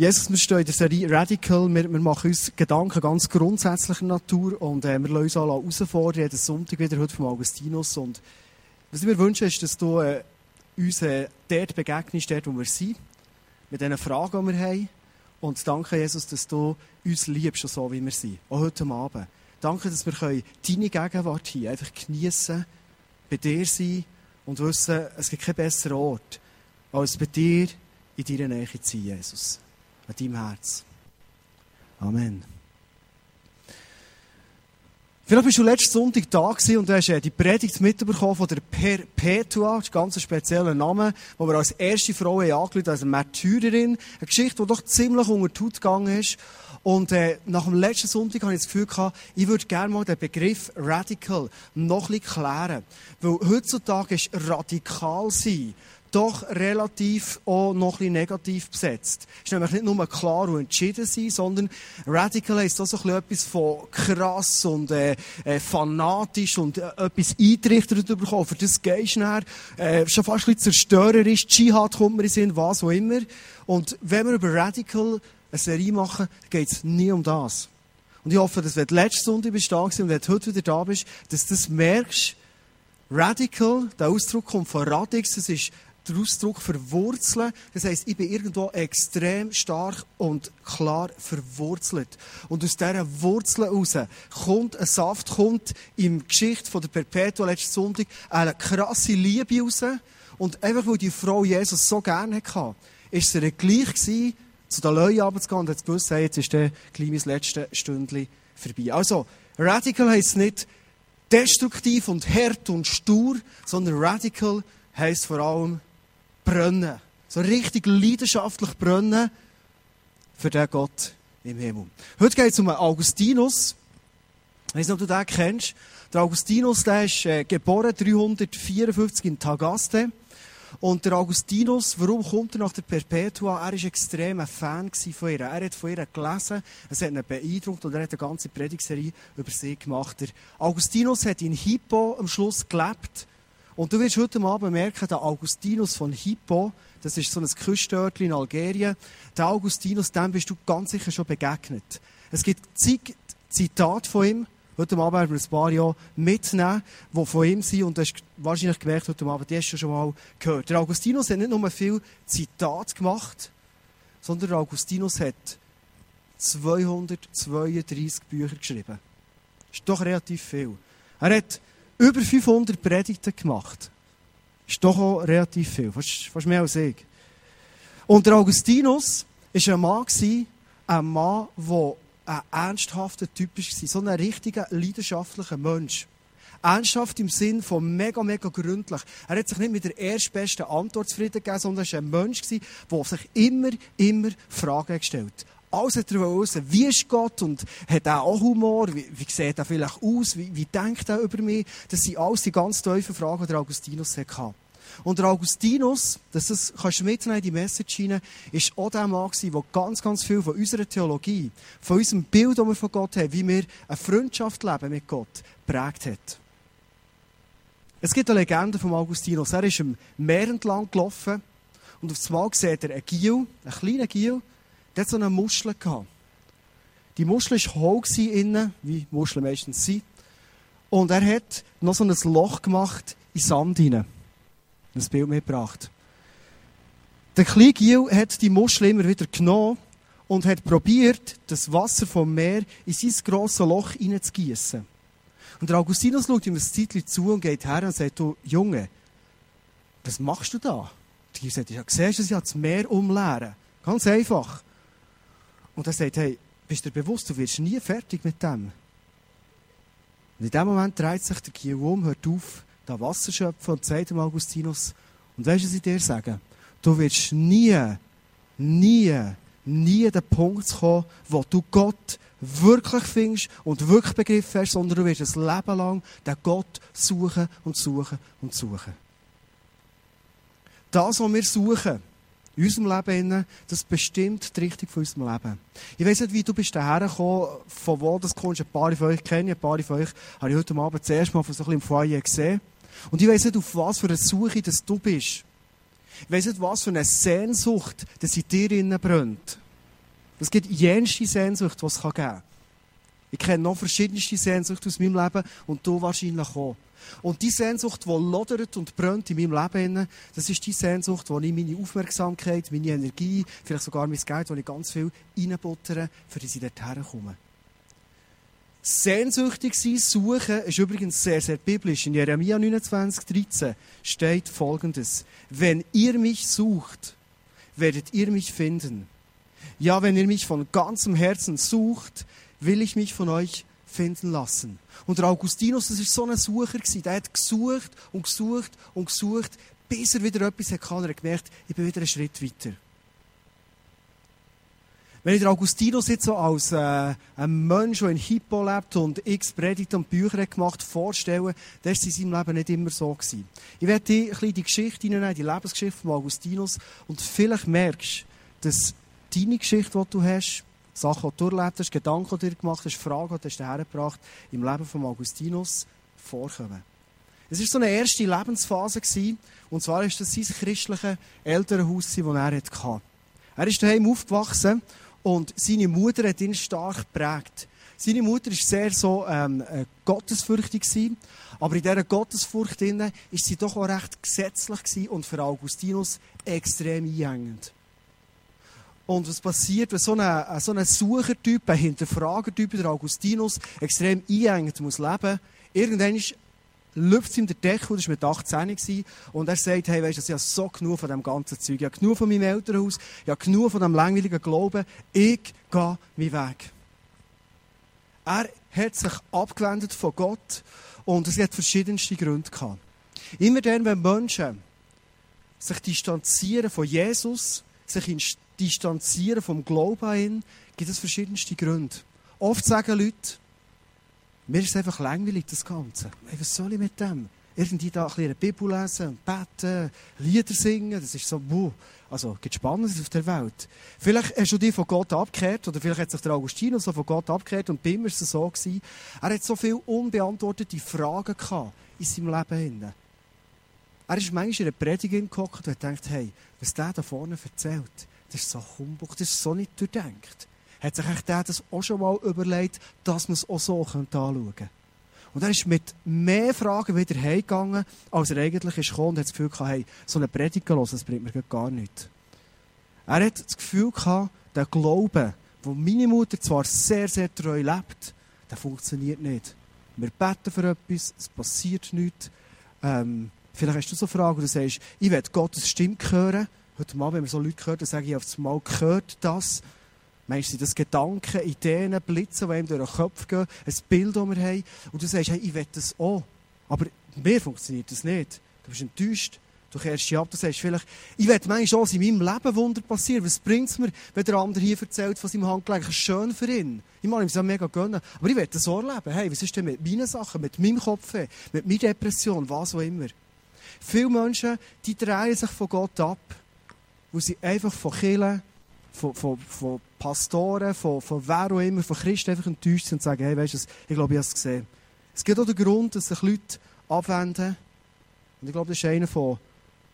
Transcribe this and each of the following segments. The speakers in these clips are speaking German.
Jesus, wir stehen in der Serie Radical. Wir, wir machen uns Gedanken ganz grundsätzlicher Natur und äh, wir lassen uns alle herausfordern, jeden Sonntag wieder heute vom Augustinus. Und was ich mir wünsche, ist, dass du äh, uns äh, dort begegnest, dort, wo wir sind, mit den Fragen, die wir haben. Und danke, Jesus, dass du uns liebst, so wie wir sind. Auch heute Abend. Danke, dass wir können deine Gegenwart hier einfach geniessen, bei dir sein und wissen, es gibt keinen besseren Ort, als bei dir in deiner Nähe zu sein, Jesus an deinem Herz. Amen. Vielleicht bist du letzten Sonntag da und hast äh, die Predigt mitbekommen von der Perpetua, das ist ein ganz spezieller Name, wo wir als erste Frau angelegt als Märtyrerin. Eine Geschichte, die doch ziemlich unter die Haut gegangen ist. Und äh, nach dem letzten Sonntag habe ich das Gefühl gehabt, ich würde gerne mal den Begriff Radical noch ein bisschen klären. Weil heutzutage ist radikal sein doch relativ auch noch ein bisschen negativ besetzt. Es ist nämlich nicht nur klar und entschieden sein, sondern radical heisst auch so ein bisschen etwas von krass und äh, äh, fanatisch und äh, etwas eintrichtert bekommen. Für das gehst du nachher, äh, schon fast ein bisschen zerstörerisch, Dschihad kommt mir in Sinn, was auch immer. Und wenn wir über radical eine Serie machen, geht es nie um das. Und ich hoffe, dass wenn du letzte Sonntag bist da und wenn du heute wieder da bist, dass du das merkst, Radical, der Ausdruck kommt von Radix, das ist der Ausdruck verwurzeln. Das heisst, ich bin irgendwo extrem stark und klar verwurzelt. Und aus dieser Wurzel heraus kommt ein Saft, kommt in Geschichte von der Perpetua letzten Sonntag eine krasse Liebe raus. Und einfach, weil die Frau Jesus so gerne hatte, war es ihr gleich gewesen, zu den Leuten runterzugehen und hat gewusst, hey, jetzt ist der kleines letzte Stündchen vorbei. Also, radical heisst nicht destruktiv und hart und stur, sondern radical heisst vor allem brennen. So richtig leidenschaftlich brennen für den Gott im Himmel. Heute geht es um Augustinus. Ich weiß nicht, ob du den kennst. Der Augustinus, der ist äh, geboren 354 in Tagaste. Und der Augustinus, warum kommt er nach der Perpetua? Er war extrem ein Fan von ihr. Er hat von ihr gelesen, es hat ihn beeindruckt und er hat eine ganze Predigserie über sie gemacht. Der Augustinus hat in Hippo am Schluss gelebt und du wirst heute Abend merken, der Augustinus von Hippo, das ist so ein Küstörtchen in Algerien, der Augustinus, dem bist du ganz sicher schon begegnet. Es gibt zig Zitate von ihm, heute Abend werden wir ein paar Jahre mitnehmen, die von ihm sind und du hast wahrscheinlich gemerkt heute Abend, die hast du schon mal gehört. Der Augustinus hat nicht nur viel Zitate gemacht, sondern der Augustinus hat 232 Bücher geschrieben. Das ist doch relativ viel. Er hat über 500 Predigten gemacht. Ist doch auch relativ viel, fast, fast mehr als ich. Und der Augustinus war ein Mann, ein Mann, der ein ernsthafter Typ war, so ein richtiger, leidenschaftlicher Mensch. Ernsthaft im Sinn von mega, mega gründlich. Er hat sich nicht mit der erstbesten Antwort zufrieden gegeben, sondern er war ein Mensch, der sich immer, immer Fragen gestellt hat alles hat er wissen, wie ist Gott und hat er auch Humor, wie, wie sieht er vielleicht aus, wie, wie denkt er über mich. Das sind alles die ganz tiefen Fragen, die der Augustinus hatte. Und der Augustinus, das ist, kannst du mitnehmen in die Message hinein, ist auch der Mann gewesen, der ganz, ganz viel von unserer Theologie, von unserem Bild, das wir von Gott haben, wie wir eine Freundschaft leben mit Gott, prägt hat. Es gibt eine Legende von Augustinus. Er ist am Meer entlang gelaufen und auf einmal sieht er einen Giel, einen kleinen Giel, der hat so eine Muschel gehabt. Die Muschel war hohl innen, wie Muscheln meistens sind. Und er hat noch so ein Loch gemacht in Sand hinein. Ein Bild mitgebracht. Der kleine Giel hat die Muschel immer wieder genommen und hat probiert, das Wasser vom Meer in sein grosses Loch hineinzugießen. Und der Augustinus schaut ihm ein Zeitchen zu und geht her und sagt, du Junge, was machst du da? Die sagt, ja, siehst du, sie hat das Meer umleeren. Ganz einfach. Und er sagt, hey, bist du dir bewusst, du wirst nie fertig mit dem? Und in dem Moment dreht sich der um, hört auf, da Wasser schöpfen und sagt dem Augustinus, und weißt du, was ich dir sage? Du wirst nie, nie, nie den Punkt kommen, wo du Gott wirklich findest und wirklich begriffen hast, sondern du wirst ein Leben lang den Gott suchen und suchen und suchen. Das, was wir suchen, in unserem Leben, das bestimmt die Richtung von unserem Leben. Ich weiss nicht, wie du bist daher gekommen, von wo das kommst. Ein paar von euch kenne ich, ein paar von euch habe ich heute Abend zuerst mal von so ein bisschen im Foyer gesehen. Und ich weiss nicht, auf was für eine Suche das du bist. Ich weiss nicht, was für eine Sehnsucht das in dir innen brennt. Es gibt jenste Sehnsucht, die es geben kann. Ich kenne noch verschiedenste Sehnsüchte aus meinem Leben und du wahrscheinlich auch. Und die Sehnsucht, die lodert und brennt in meinem Leben, das ist die Sehnsucht, wo ich meine Aufmerksamkeit, meine Energie, vielleicht sogar mein Geld, wo ich ganz viel reinbuttere, für dass ich dorthin komme. Sehnsüchtig sein, suchen, ist übrigens sehr, sehr biblisch. In Jeremia 29, 13 steht folgendes. Wenn ihr mich sucht, werdet ihr mich finden. Ja, wenn ihr mich von ganzem Herzen sucht, will ich mich von euch finden lassen. Und der Augustinus, das war so ein Sucher, der hat gesucht und gesucht und gesucht, bis er wieder etwas hatte. Er hat gemerkt, ich bin wieder einen Schritt weiter. Wenn ich den Augustinus jetzt so als äh, ein Mensch, der in Hippo lebt und x Predigten und Bücher gemacht vorstelle, dann war in seinem Leben nicht immer so. Gewesen. Ich werde dir ein bisschen die Geschichte hineinnehmen, die Lebensgeschichte von Augustinus und vielleicht merkst du, dass deine Geschichte, die du hast, Sachen, die du erlebt hast, Gedanken, die du gemacht hast, Fragen, die du hergebracht im Leben von Augustinus vorkommen. Es war so eine erste Lebensphase, und zwar war das sein christliches Elternhaus, das er hatte. Er ist daheim aufgewachsen und seine Mutter hat ihn stark geprägt. Seine Mutter war sehr so ähm, äh, gottesfürchtig, aber in dieser Gottesfurcht war sie doch auch recht gesetzlich und für Augustinus extrem einhängend. Und was passiert, wenn so ein, so ein Suchertyp, ein Hinterfragertyp, der Augustinus, extrem einhängend muss leben, irgendwann es ihm der Deckel, das war mit 18 gewesen, und er sagt, hey, weisst du, ich habe so genug von dem ganzen Zeug, ich habe genug von meinem Elternhaus, ich habe genug von dem langweiligen Glauben, ich gehe meinen Weg. Er hat sich abgewendet von Gott und es hat verschiedenste Gründe gehabt. Immer dann, wenn Menschen sich distanzieren von Jesus, sich distanzieren vom Glauben an ihn, gibt es verschiedenste Gründe. Oft sagen Leute, mir ist einfach langweilig, das Ganze. Was soll ich mit dem? Irgendwie da ein bisschen Bibel lesen, beten, Lieder singen, das ist so, buh. Also, gibt Spannendes auf der Welt. Vielleicht hast du dich von Gott abgekehrt, oder vielleicht hat sich der Augustinus so von Gott abgekehrt, und bei ihm war es so gewesen, er hat so viele unbeantwortete Fragen gehabt in seinem Leben. Er ist manchmal in einer Predigt gehockt und hat gedacht, hey, was der da vorne erzählt, das ist so Humbug, das ist so nicht durchdenkt hat sich der das auch schon mal überlegt, dass man es auch so anschauen könnte. Und er ist mit mehr Fragen wieder heimgegangen, als er eigentlich ist gekommen und hat das Gefühl gehabt, hey, so eine Predigt hören, das bringt mir gar nichts. Er hat das Gefühl gehabt, der Glaube, wo meine Mutter zwar sehr, sehr treu lebt, der funktioniert nicht. Wir beten für etwas, es passiert nichts. Ähm, vielleicht hast du so Fragen, du sagst, ich will Gottes Stimme hören. Heute Mal, wenn wir so Leute hören, dann sage ich auf das Mal, gehört das? Meinst du, das Gedanken, Ideen, Blitze, die ihm durch den Kopf gehen, ein Bild, das wir haben, und du sagst, hey, ich will das auch. Aber mir funktioniert das nicht. Du bist enttäuscht. Du kehrst dich ab, du sagst vielleicht, ich will manchmal auch in meinem Leben Wunder passieren. Was bringt es mir, wenn der andere hier erzählt von seinem Handgelenk? Schön für ihn. Ich mag ihm das mega gönnen. Aber ich will das auch erleben. Hey, was ist denn mit meinen Sachen, mit meinem Kopf, mit meiner Depression, was auch immer? Viele Menschen, die drehen sich von Gott ab, weil sie einfach von Killen, von, von, von Pastoren, von, von wer auch immer, von Christen einfach enttäuscht sind und sagen, hey, weißt du, ich glaube, ich habe es gesehen. Es gibt auch den Grund, dass sich Leute abwenden. Und ich glaube, das ist einer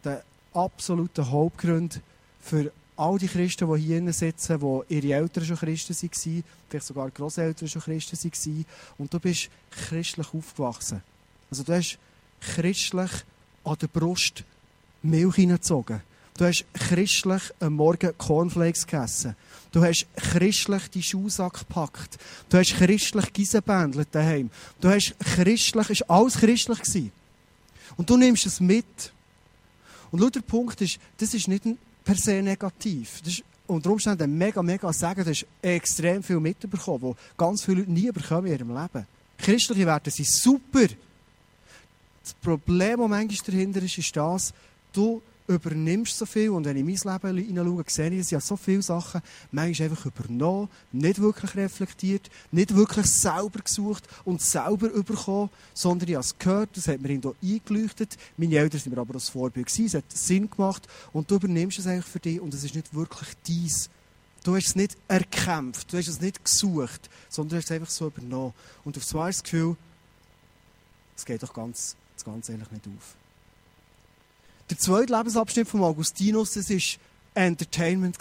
der absoluten Hauptgründe für all die Christen, die hier sitzen, die ihre Eltern schon Christen waren, vielleicht sogar Großeltern schon Christen waren, und du bist christlich aufgewachsen. Also du hast christlich an der Brust Milch hineingezogen. Du hast christlich am Morgen Cornflakes gegessen. Du hast christlich die Schuhsack gepackt. Du hast christlich Giesenbändelt daheim. Du hast christlich, ist alles christlich gewesen. Und du nimmst es mit. Und der Punkt ist, das ist nicht per se negativ. Das ist unter Umständen ein mega, mega Sagen. Du hast extrem viel mitbekommen, wo ganz viele Leute nie bekommen in ihrem Leben. Christliche Werte sind super. Das Problem, das manchmal dahinter ist, ist das, du übernimmst so viel und wenn ich in mein Leben hineinschaue, sehe ich, dass ich so viele Sachen manchmal einfach übernommen, nicht wirklich reflektiert, nicht wirklich selber gesucht und selber überkommen, sondern ich habe es gehört, das hat mir hier eingeleuchtet, meine Eltern sind mir aber das Vorbild gewesen, es hat Sinn gemacht und du übernimmst es eigentlich für dich und es ist nicht wirklich dies. Du hast es nicht erkämpft, du hast es nicht gesucht, sondern du hast es einfach so übernommen. Und auf einmal das Gefühl, es geht doch ganz, das Ganze eigentlich nicht auf. Der zweite Lebensabschnitt von Augustinus, das war Entertainment.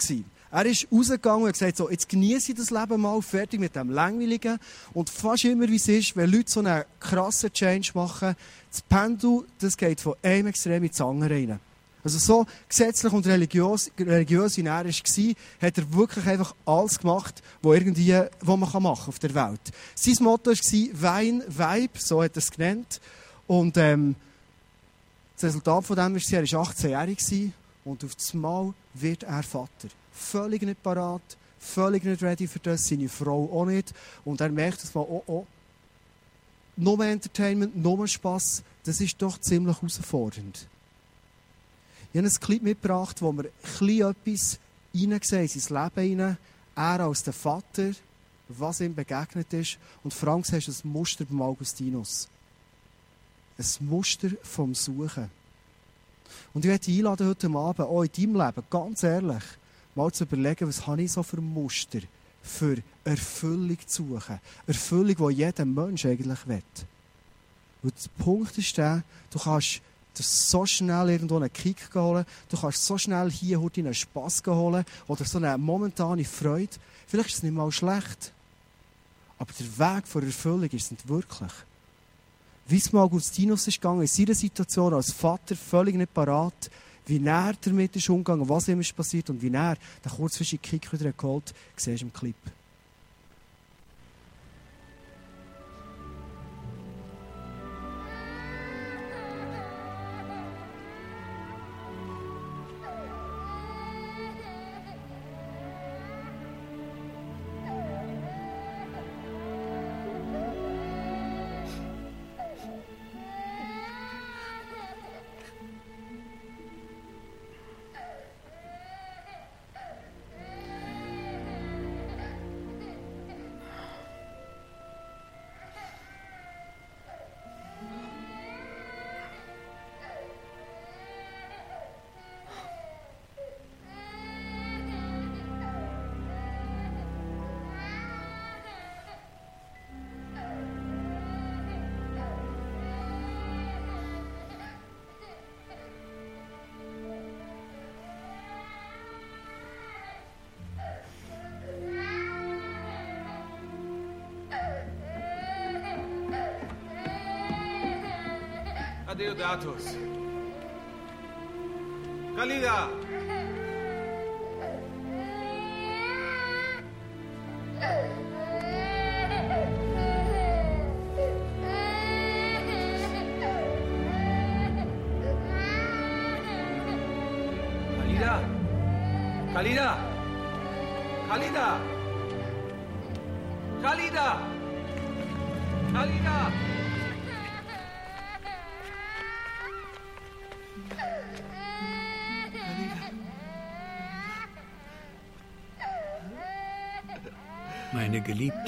Er ist rausgegangen und hat gesagt, so, jetzt genieße ich das Leben mal, fertig mit dem Langweiligen. Und fast immer, wie es ist, wenn Leute so einen krassen Change machen, das Pendel, das geht von einem Extrem ins andere rein. Also so gesetzlich und religiös, religiös wie er war, hat er wirklich einfach alles gemacht, was, irgendwie, was man machen kann auf der Welt. Sein Motto war Wein, Vibe, so hat er es genannt. Und ähm, das Resultat von dem war, er war 18-jährig und auf das Mal wird er Vater. Völlig nicht parat, völlig nicht ready für das, seine Frau auch nicht. Und er merkt, dass man, oh, oh, noch mehr Entertainment, noch mehr Spass, das ist doch ziemlich herausfordernd. Ich habe ein Clip mitgebracht, wo wir etwas hineinsehen in sein Leben hinein. Er als der Vater, was ihm begegnet ist. Und Frank, du hast ein Muster beim Augustinus. Ein Muster vom Suchen. Und ich möchte dich einladen heute Abend, auch in deinem Leben, ganz ehrlich, mal zu überlegen, was habe ich so für Muster für Erfüllung zu suchen. Erfüllung, die jeder Mensch eigentlich will. Und der Punkt ist der, du kannst so schnell irgendwo einen Kick holen, du kannst so schnell hier heute einen Spass holen oder so eine momentane Freude. Vielleicht ist es nicht mal schlecht, aber der Weg zur Erfüllung ist nicht wirklich. Wie es mal Augustinus ist gegangen, in seiner Situation als Vater völlig nicht parat, wie er damit ist umgegangen, was ihm ist passiert und wie er den kurzfristigen Kick wieder geholt, siehst du im Clip. Cadê o Datos? Kalida!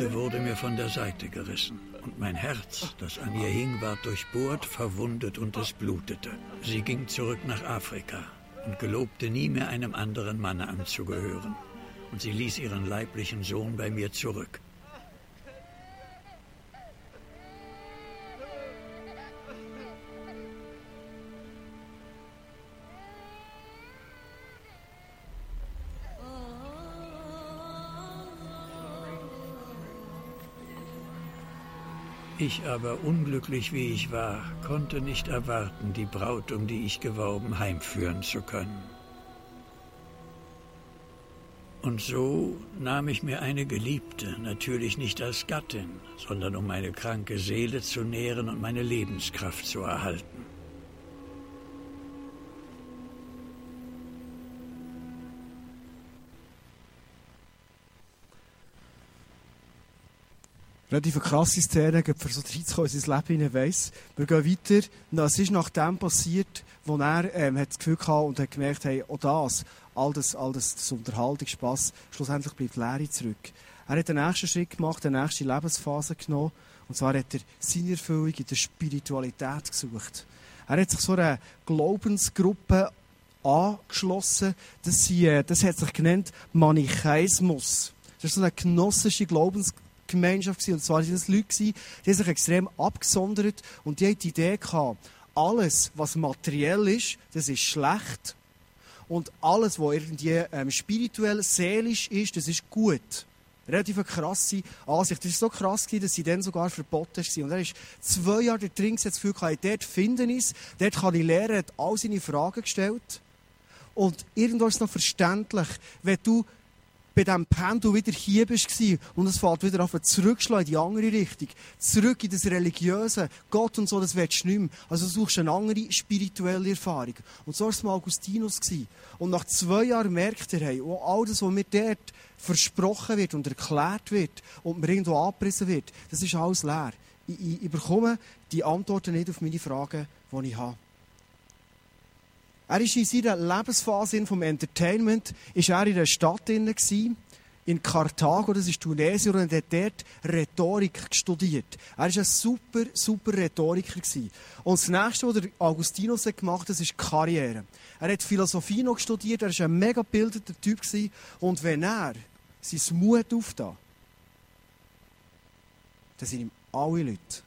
Geliebte wurde mir von der Seite gerissen. Und mein Herz, das an ihr hing, war durchbohrt, verwundet und es blutete. Sie ging zurück nach Afrika und gelobte nie mehr einem anderen Manne anzugehören. Und sie ließ ihren leiblichen Sohn bei mir zurück. Ich aber, unglücklich wie ich war, konnte nicht erwarten, die Braut, um die ich geworben, heimführen zu können. Und so nahm ich mir eine Geliebte, natürlich nicht als Gattin, sondern um meine kranke Seele zu nähren und meine Lebenskraft zu erhalten. Relativ krasse Szene, für so reinzukommen in sein Leben hinein weiss. Wir gehen weiter. Das ist nach dem passiert, wo er ähm, hat das Gefühl hatte und hat gemerkt, hey, auch das, all das, all das, das Unterhaltungsspass, schlussendlich bleibt Leere zurück. Er hat den nächsten Schritt gemacht, die nächste Lebensphase genommen. Und zwar hat er seine Erfüllung in der Spiritualität gesucht. Er hat sich so einer Glaubensgruppe angeschlossen. Das, sie, äh, das hat sich genannt Manichaismus. Das ist so eine genossische Glaubensgruppe Gemeinschaft gewesen. Und zwar waren das Leute, die haben sich extrem abgesondert und die hatten die Idee gehabt, alles, was materiell ist, das ist schlecht. Und alles, was irgendwie ähm, spirituell, seelisch ist, das ist gut. Relativ eine krasse Ansicht. Das war so krass, dass sie dann sogar verboten war. Und er ist zwei Jahre drin, hat das Gefühl, dort finden es, dort kann ich lernen, hat all seine Fragen gestellt. Und irgendwo ist es noch verständlich, wenn du bei diesem Pendel wieder hier bist und es fällt wieder auf zurückschlagen in die andere Richtung. Zurück in das Religiöse. Gott und so, das willst du nicht mehr. Also du suchst eine andere spirituelle Erfahrung. Und so war es mal Augustinus. Und nach zwei Jahren merkt er, hey, oh, all das, was mir dort versprochen wird und erklärt wird und mir irgendwo abgerissen wird, das ist alles leer. Ich, ich, ich bekomme die Antworten nicht auf meine Fragen, die ich habe. Er war in seiner Lebensphase vom Entertainment, ist er in der Stadt in Karthago, das ist Tunesien, und hat dort Rhetorik studiert. Er war ein super, super Rhetoriker. Und das nächste, was Augustinus gemacht hat, ist Karriere. Er hat Philosophie noch studiert, er war ein mega gebildeter Typ. Und wenn er sein Mut auftat, dann sind ihm alle Leute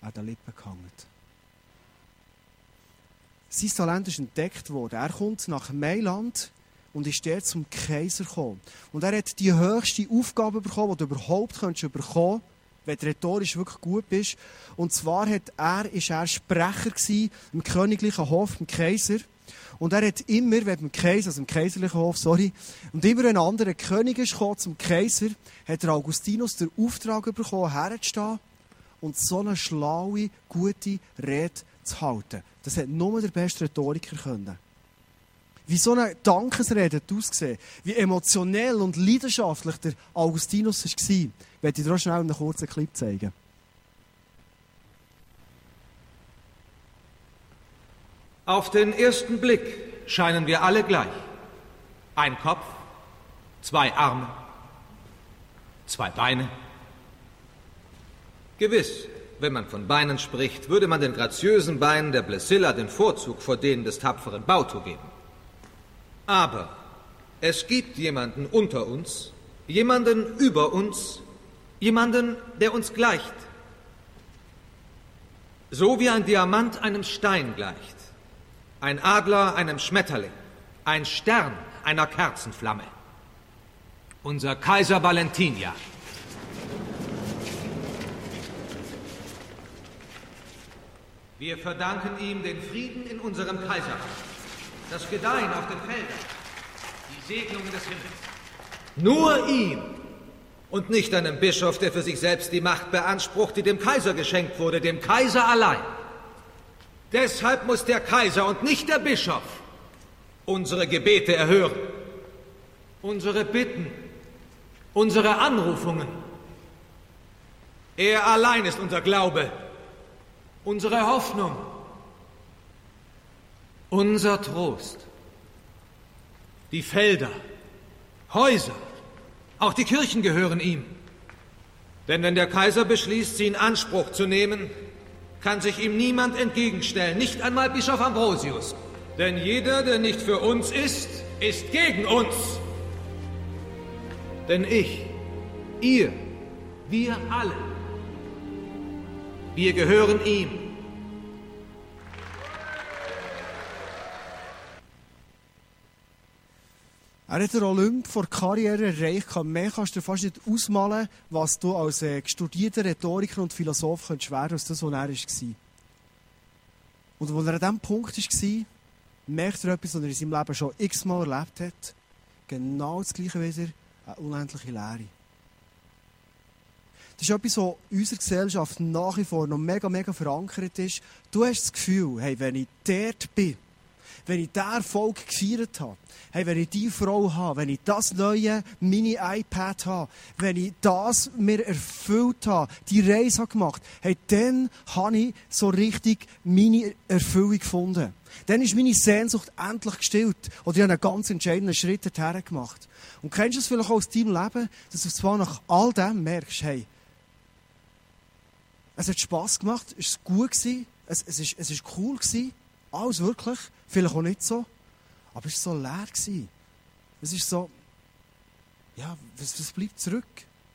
an den Lippen gehangen. Sein Talent ist entdeckt worden. Er kommt nach Mailand und ist dort zum Kaiser gekommen. Und er hat die höchste Aufgabe bekommen, die du überhaupt könntest bekommen wenn du rhetorisch wirklich gut bist. Und zwar hat er, er Sprecher im königlichen Hof, im Kaiser. Und er hat immer, wenn im Kaiser, also im kaiserlichen Hof, sorry, und immer ein anderer König ist zum Kaiser, hat der Augustinus den Auftrag bekommen, herzustehen und so eine schlaue, gute Rede zu halten. Das hat nur der beste Rhetoriker können. Wie so eine Dankesrede hat ausgesehen, wie emotionell und leidenschaftlich der Augustinus war, werde ich dir auch schnell einen kurzen Clip zeigen. Auf den ersten Blick scheinen wir alle gleich. Ein Kopf, zwei Arme, zwei Beine. Gewiss, wenn man von Beinen spricht, würde man den graziösen Beinen der Blessilla den Vorzug vor denen des tapferen Bauto geben. Aber es gibt jemanden unter uns, jemanden über uns, jemanden, der uns gleicht. So wie ein Diamant einem Stein gleicht, ein Adler einem Schmetterling, ein Stern einer Kerzenflamme. Unser Kaiser Valentinian. Wir verdanken ihm den Frieden in unserem Kaiserreich, das Gedeihen auf den Feldern, die Segnungen des Himmels. Nur ihm und nicht einem Bischof, der für sich selbst die Macht beansprucht, die dem Kaiser geschenkt wurde, dem Kaiser allein. Deshalb muss der Kaiser und nicht der Bischof unsere Gebete erhören, unsere Bitten, unsere Anrufungen. Er allein ist unser Glaube unsere Hoffnung, unser Trost. Die Felder, Häuser, auch die Kirchen gehören ihm. Denn wenn der Kaiser beschließt, sie in Anspruch zu nehmen, kann sich ihm niemand entgegenstellen, nicht einmal Bischof Ambrosius. Denn jeder, der nicht für uns ist, ist gegen uns. Denn ich, ihr, wir alle, wir gehören ihm. Er hat den Olymp vor Karriere erreicht. Mehr kannst du dir fast nicht ausmalen, was du als äh, studierter Rhetoriker und Philosoph könntest werden, als das, was er war. Und als er an diesem Punkt war, merkt er etwas, was er in seinem Leben schon x-mal erlebt hat. Genau das Gleiche wieder, eine unendliche Leere. Das ist etwas, was in unserer Gesellschaft nach wie vor noch mega, mega verankert ist. Du hast das Gefühl, hey, wenn ich dort bin, wenn ich diesen Erfolg gefeiert habe, hey, wenn ich diese Frau habe, wenn ich das neue Mini-iPad habe, wenn ich das mir erfüllt habe, die Reise habe gemacht, hey, dann habe ich so richtig meine Erfüllung gefunden. Dann ist meine Sehnsucht endlich gestillt. Oder ich habe einen ganz entscheidenden Schritt dorthin gemacht. Und kennst du es vielleicht auch aus deinem Leben, dass du zwar nach all dem merkst, hey, es hat Spass gemacht, es war gut, es, es, ist, es ist cool, alles wirklich, vielleicht auch nicht so, aber es war so leer. Es ist so, ja, was, was bleibt zurück?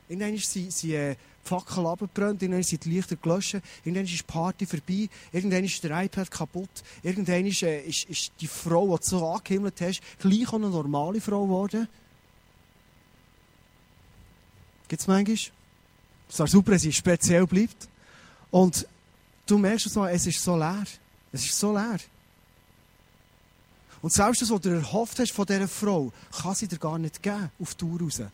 Irgendwann sind, sind äh, die Fackeln abgebrannt, irgendwann sind die Lichter gelöscht, irgendwann ist die Party vorbei, irgendwann ist der iPad kaputt, irgendwann ist, äh, ist, ist die Frau, die du so angehimmelt hast, gleich auch eine normale Frau geworden. Gibt es manchmal? Es wäre super, wenn sie speziell bleibt. Und du merkst mal, es ist so leer. Es ist so leer. Und selbst das, was du erhofft hast von dieser Frau, kann sie dir gar nicht geben, auf die Tour raus. Das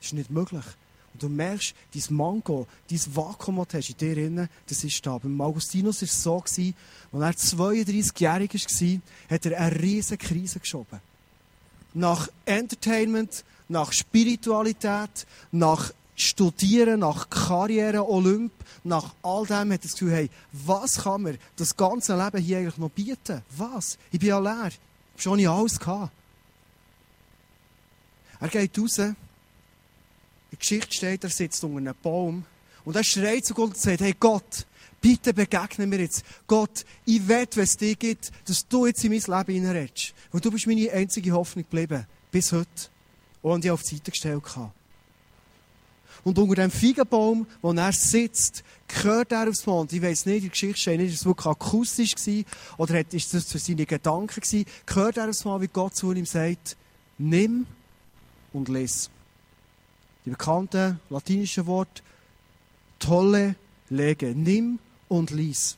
ist nicht möglich. Und du merkst, dein Mango, dein Vakuum, das du hast in dir drin, das ist da. Beim Augustinus war es so, als er 32-jährig war, hat er eine riesige Krise geschoben. Nach Entertainment, nach Spiritualität, nach Studieren, nach Karriere, Olymp, nach all dem hat das Gefühl, hey, was kann mir das ganze Leben hier eigentlich noch bieten? Was? Ich bin ja leer. Ich habe schon alles gehabt. Er geht raus. In der Geschichte steht, er sitzt unter einem Baum. Und er schreit zu Gott und sagt, hey Gott, bitte begegne mir jetzt. Gott, ich will, wenn es dich gibt, dass du jetzt in mein Leben hineinredest. Weil du bist meine einzige Hoffnung geblieben. Bis heute. Und ich auf die Seite gestellt habe. Und unter dem Feigenbaum, wo er sitzt, gehört er aufs Mond. Ich weiß nicht, die Geschichte steht nicht, ist es wirklich akustisch gewesen, oder ist das für seine Gedanken gewesen, gehört er aufs Mal, wie Gott zu ihm sagt, nimm und lies. Die bekannten latinischen Wort, tolle lege, nimm und lies.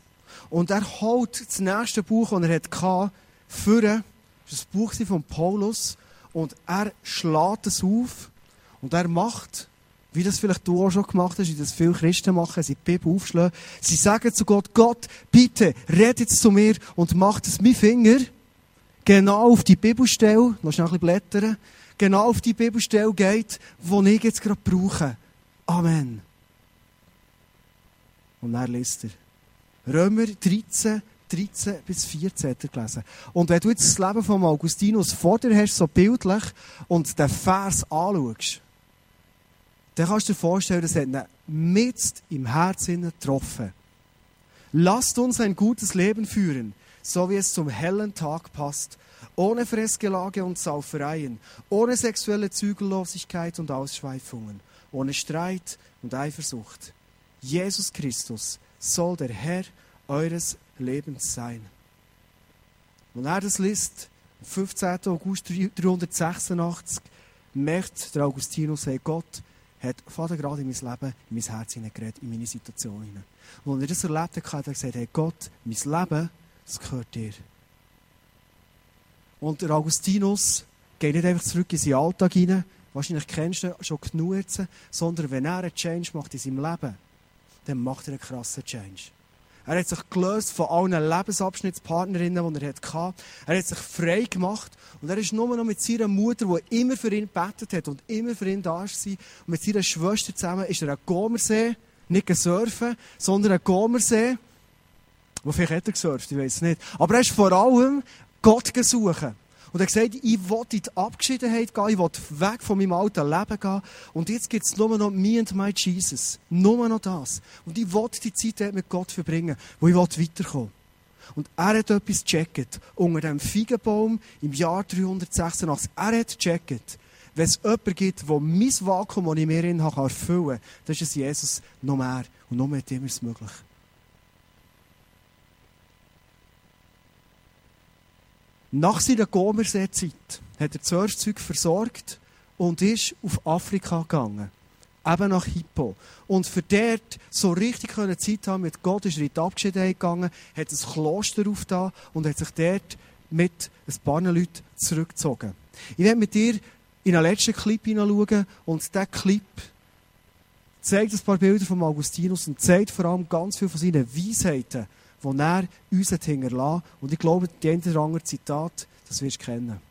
Und er holt das nächste Buch, das er hatte, für das ist das Buch von Paulus, und er schlägt es auf, und er macht wie das vielleicht du auch schon gemacht hast, wie das viele Christen machen, sie die Bibel aufschlagen. Sie sagen zu Gott, Gott, bitte, red jetzt zu mir und mach, dass mein Finger genau auf die Bibelstelle, lass noch ein bisschen blättern, genau auf die Bibelstelle geht, die ich jetzt gerade brauche. Amen. Und dann liest er. Römer 13, 13 bis 14 hat er gelesen. Und wenn du jetzt das Leben von Augustinus vor dir hast, so bildlich, und den Vers anschaust, dann kannst du dir vorstellen, das hat ihn mit im Herzen getroffen. Lasst uns ein gutes Leben führen, so wie es zum hellen Tag passt, ohne Fressgelage und Saufereien, ohne sexuelle Zügellosigkeit und Ausschweifungen, ohne Streit und Eifersucht. Jesus Christus soll der Herr eures Lebens sein. Und er das liest, 15. August 386, merkt der Augustinus, hey Gott, hat Vater gerade in mein Leben, in mein Herz hineingeredet, in meine Situation hinein. Und als er das erlebt hat, hat er gesagt, hey Gott, mein Leben, das gehört dir. Und der Augustinus geht nicht einfach zurück in seinen Alltag hinein, wahrscheinlich kennst du ihn schon genug jetzt, sondern wenn er einen Change macht in seinem Leben, dann macht er einen krassen Change. Er hat sich gelöst von allen Lebensabschnittspartnerinnen, die er hatte. Er hat sich frei gemacht. Und er ist nur noch mit seiner Mutter, die immer für ihn gebetet hat und immer für ihn da war. Und mit seiner Schwester zusammen ist er ein Gomersee, nicht surfen, sondern ein Gomersee. Wo vielleicht hat er gesurft, ich weiß es nicht. Aber er ist vor allem Gott gesucht. Und er hat gesagt, ich will in die Abgeschiedenheit gehen, ich will weg von meinem alten Leben gehen. Und jetzt gibt es nur noch me and my Jesus. Nur noch das. Und ich will die Zeit mit Gott verbringen, wo ich weiterkommen Und er hat etwas gecheckt. Unter dem Feigenbaum im Jahr 386. Er hat gecheckt, wenn es jemanden gibt, der mein Vakuum, das ich mir in erfüllen kann, dann ist es Jesus noch mehr. Und noch ihm ist es möglich. Nach seiner Gomersee-Zeit hat er zuerst Zeug versorgt und ist auf Afrika gegangen. Eben nach Hippo. Und für dort so richtig Zeit haben mit Gott, ist er in die Abschiedenheit gegangen, hat ein Kloster aufgetan und hat sich dort mit ein paar Leuten zurückgezogen. Ich werde mit dir in einen letzten Clip hineinschauen und dieser Clip zeigt ein paar Bilder von Augustinus und zeigt vor allem ganz viel von seinen Weisheiten, die er uns hinterlassen Und ich glaube, die eine oder andere Zitat, das wirst du kennen.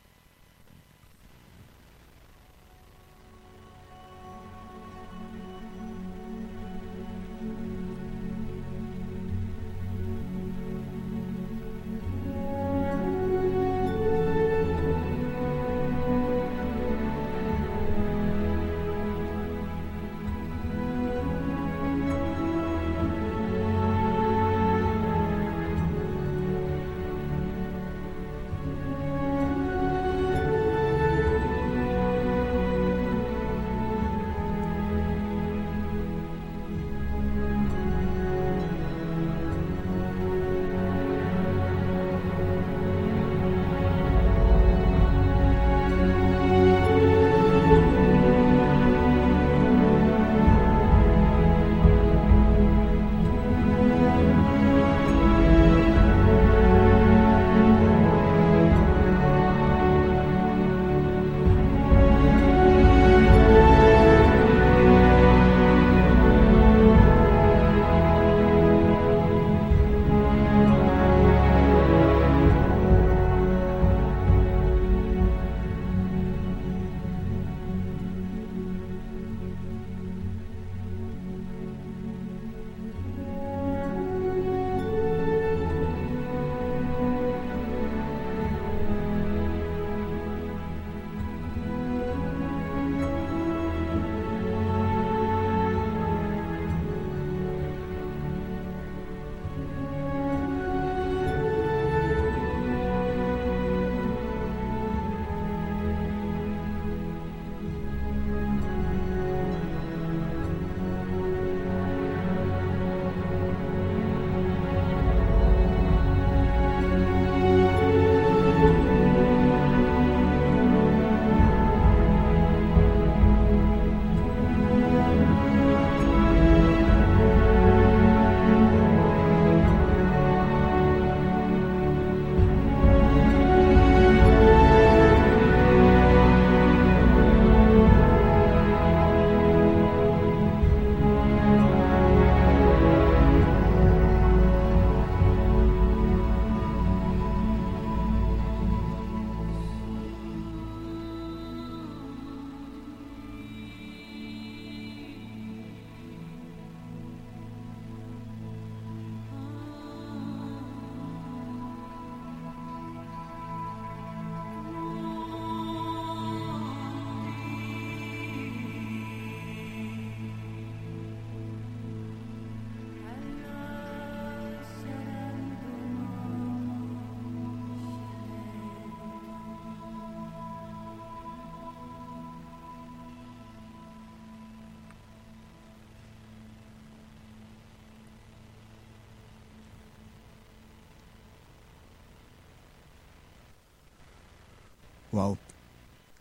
Wow.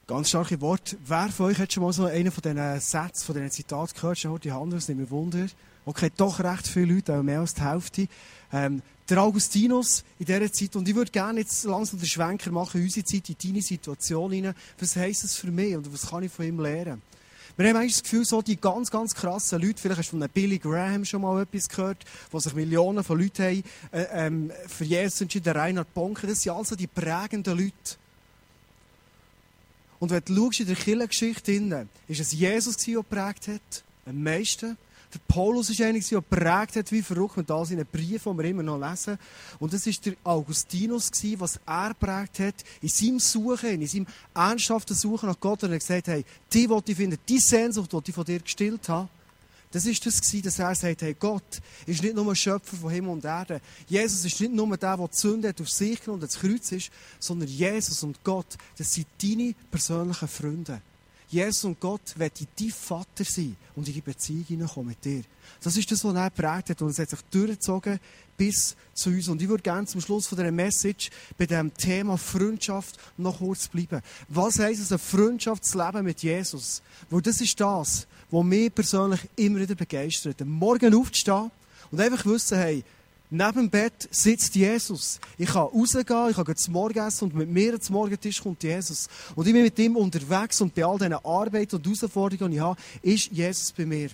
Ganz starke Wort. Wer von euch hat schon mal so einen von diesen Sätzen, von diesen Zitaten gehört? Schon die Hand, das nimmt mich Wunder. Okay, doch recht viele Leute, auch mehr als die Hälfte. Ähm, der Augustinus in dieser Zeit, und ich würde gerne jetzt langsam den Schwenker machen unsere Zeit, in deine Situation hinein. Was heisst das für mich und was kann ich von ihm lernen? Wir haben eigentlich das Gefühl, so die ganz, ganz krassen Leute, vielleicht hast du von Billy Graham schon mal etwas gehört, wo sich Millionen von Leuten haben, äh, ähm, für Jesus entschieden, Reinhard Bonker, das sind also die prägenden Leute. Und wenn du in der Kirchengeschichte, ist es Jesus, der geprägt hat, am meisten. Der Paulus ist einer, der prägt hat, wie verrückt mit all seinen Briefen, die wir immer noch lesen. Und das ist der Augustinus, was er prägt hat, in seinem Suchen, in seinem ernsthaften Suchen nach Gott. Und er gesagt hey, die, die ich finde, die Sehnsucht, die ich von dir gestillt habe, das ist das dass er sagt, hey, Gott ist nicht nur ein Schöpfer von Himmel und Erde. Jesus ist nicht nur der, der die Sünde hat auf sich und das Kreuz ist, sondern Jesus und Gott, das sind deine persönlichen Freunde. Jesus und Gott wird dein Vater sein und in die Beziehung hineinkommen mit dir. Das ist das, was er prägt hat und es hat sich durchgezogen bis zu uns. Und ich würde gerne zum Schluss von dieser Message bei dem Thema Freundschaft noch kurz bleiben. Was heisst es, ein Freundschaftsleben mit Jesus? Weil das ist das, was mich persönlich immer wieder begeistert. Morgen aufzustehen und einfach wissen, hey, Neben dem Bett sitzt Jesus. Ich kann rausgehen, ich kann zum Morgen essen und mit mir zum Morgentisch kommt Jesus. Und ich bin mit ihm unterwegs und bei all diesen Arbeiten und Herausforderungen, die ich habe, ist Jesus bei mir.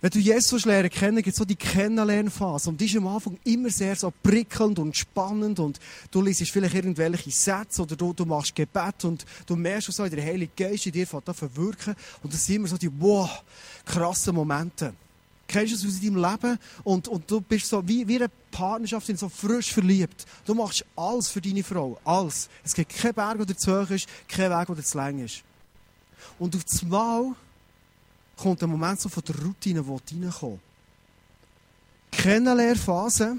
Wenn du Jesus lernen kennen, gibt es so die Kennenlernphase. Und die ist am Anfang immer sehr so prickelnd und spannend. Und du liest vielleicht irgendwelche Sätze oder du, du machst Gebet und du merkst so, der Heilige Geist in dir fängt verwirken. Und das sind immer so die, wow, krassen Momente kennst es aus deinem Leben und, und du bist so wie, wie eine Partnerschaft, so frisch verliebt. Du machst alles für deine Frau. Alles. Es gibt keinen Berg, der zu hoch ist, keinen Weg, der zu lang ist. Und auf das Mal kommt ein Moment so von der Routine, wo du reinkommst. Kennenlernphase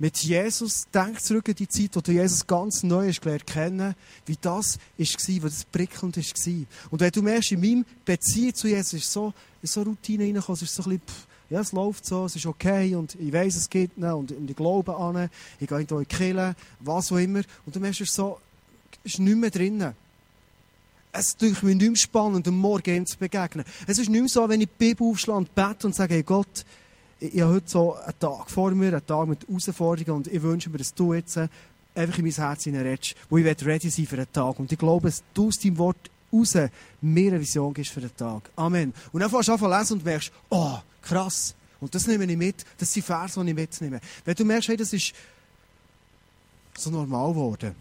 mit Jesus, denk zurück an die Zeit, wo du Jesus ganz neu hast gelernt kennen, wie das war, wie das prickelnd war. Und wenn du merkst, in meinem Beziehung zu Jesus ist so, ist so Routine reingekommen, es ist so ein bisschen, pff, ja, es läuft so, es ist okay und ich weiß, es gibt ihn und, und ich glaube an ich gehe in die Kirche, was auch immer. Und du merkst, es ist so, es ist nicht mehr drinnen. Es ist mich nicht mehr spannend, am Morgen zu begegnen. Es ist nicht mehr so, wenn ich die Bibel aufschlage und bete und sage, hey Gott, ich, ich habe heute so einen Tag vor mir, einen Tag mit Herausforderungen und ich wünsche mir, dass du jetzt einfach in mein Herz hineinredest, wo ich ready sein für den Tag. Und ich glaube, dass du aus deinem Wort raus mir eine Vision gibst für den Tag. Amen. Und dann fängst du an zu lesen und merkst, oh, krass. Und das nehme ich mit. Das sind Verse, die ich mitnehme. Wenn du merkst, hey, das ist so normal geworden.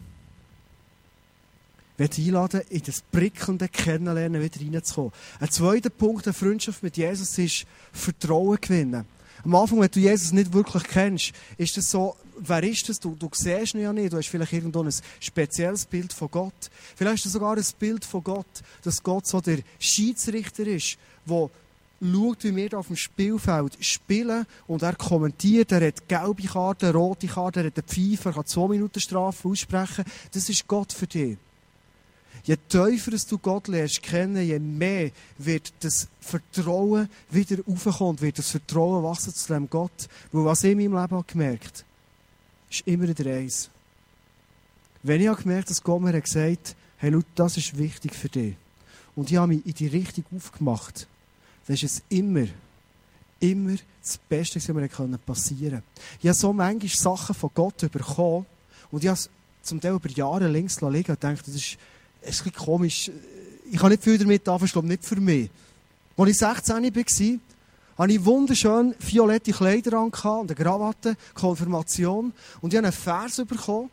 Ich möchte einladen, in das prickelnde Kennenlernen wieder reinzukommen. Ein zweiter Punkt der Freundschaft mit Jesus ist Vertrauen gewinnen. Am Anfang, wenn du Jesus nicht wirklich kennst, ist das so, wer ist das? Du, du siehst ihn ja nicht. Du hast vielleicht irgendwo ein spezielles Bild von Gott. Vielleicht hast du sogar ein Bild von Gott, dass Gott so der Schiedsrichter ist, der schaut, wie wir auf dem Spielfeld spielen und er kommentiert, er hat gelbe Karten, rote Karten, er hat einen Pfeifer, er kann zwei Minuten Strafe aussprechen. Das ist Gott für dich. Je tiefer du Gott lernst kennen, je mehr wird das Vertrauen wieder aufkommen, wird das Vertrauen wachsen zu dem Gott. Weil was ich in meinem Leben habe gemerkt ist immer der Eins. Wenn ich habe gemerkt dass Gott mir gesagt hat, hey, Leute, das ist wichtig für dich. Und ich habe mich in die Richtung aufgemacht, dann ist es immer, immer das Beste, was mir passieren konnte. Ich habe so manchmal Sachen von Gott bekommen und ich habe es zum Teil über Jahre links liegen und dachte, das ist es ist ein bisschen komisch. Ich habe nicht viel damit anfangen, nicht für mich. Als ich 16 war, hatte ich wunderschön violette Kleider an und eine Krawatte, Konfirmation. Und ich habe einen Vers bekommen.